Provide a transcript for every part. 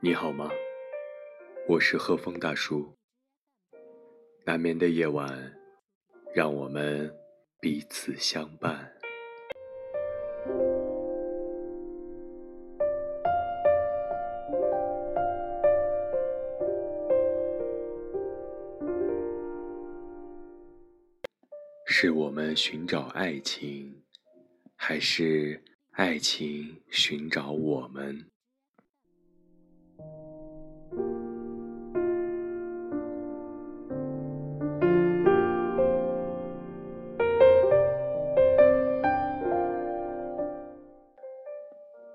你好吗？我是贺峰大叔。难眠的夜晚，让我们彼此相伴。是我们寻找爱情，还是爱情寻找我们？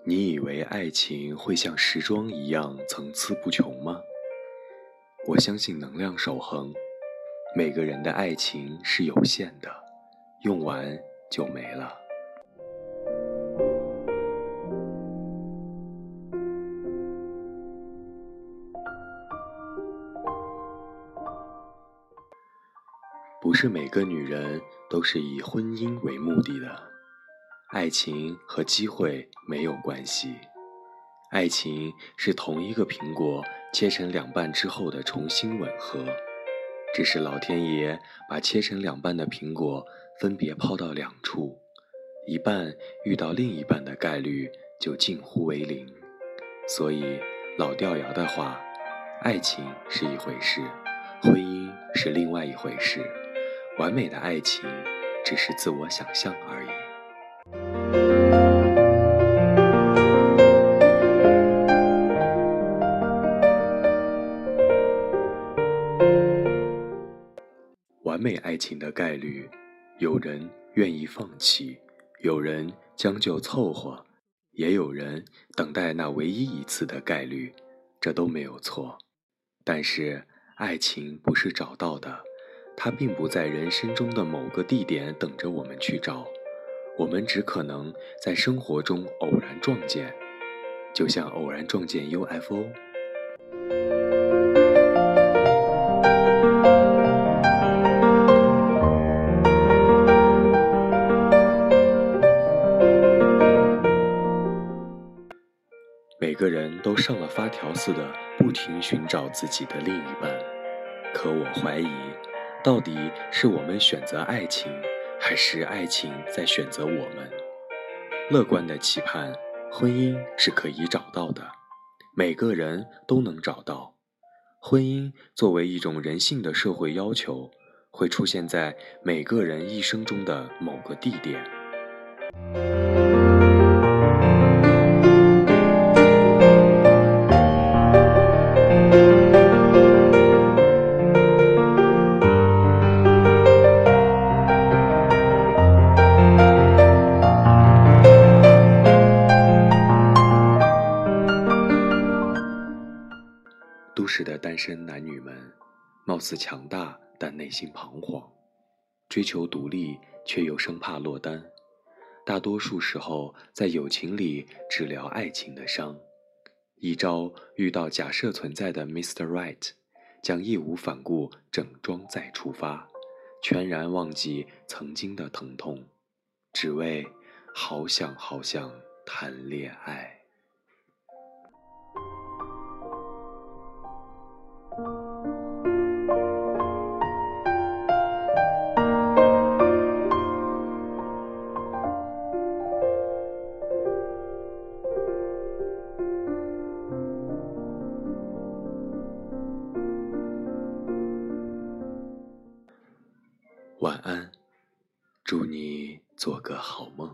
你以为爱情会像时装一样层次不穷吗？我相信能量守恒。每个人的爱情是有限的，用完就没了。不是每个女人都是以婚姻为目的的，爱情和机会没有关系，爱情是同一个苹果切成两半之后的重新吻合。只是老天爷把切成两半的苹果分别抛到两处，一半遇到另一半的概率就近乎为零。所以老掉牙的话，爱情是一回事，婚姻是另外一回事，完美的爱情只是自我想象而已。完美爱情的概率，有人愿意放弃，有人将就凑合，也有人等待那唯一一次的概率，这都没有错。但是爱情不是找到的，它并不在人生中的某个地点等着我们去找，我们只可能在生活中偶然撞见，就像偶然撞见 UFO。个人都上了发条似的，不停寻找自己的另一半。可我怀疑，到底是我们选择爱情，还是爱情在选择我们？乐观的期盼，婚姻是可以找到的，每个人都能找到。婚姻作为一种人性的社会要求，会出现在每个人一生中的某个地点。都市的单身男女们，貌似强大，但内心彷徨，追求独立却又生怕落单。大多数时候，在友情里只聊爱情的伤，一朝遇到假设存在的 Mr. Right，将义无反顾整装再出发，全然忘记曾经的疼痛，只为好想好想谈恋爱。晚安，祝你做个好梦。